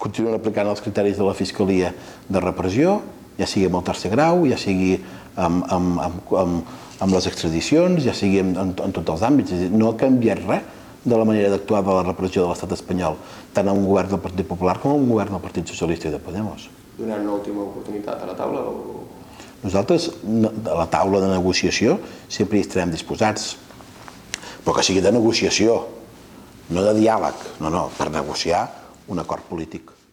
continuen aplicant els criteris de la Fiscalia de repressió, ja sigui amb el tercer grau, ja sigui amb, amb, amb, amb, amb les extradicions, ja sigui en, en, en tots els àmbits. És a dir, no ha canviat res de la manera d'actuar de la repressió de l'estat espanyol, tant en un govern del Partit Popular com en un govern del Partit Socialista i de Podemos. Donar una última oportunitat a la taula o... Nosaltres, a la taula de negociació, sempre hi estarem disposats, però que sigui de negociació, no de diàleg, no, no, per negociar un acord polític.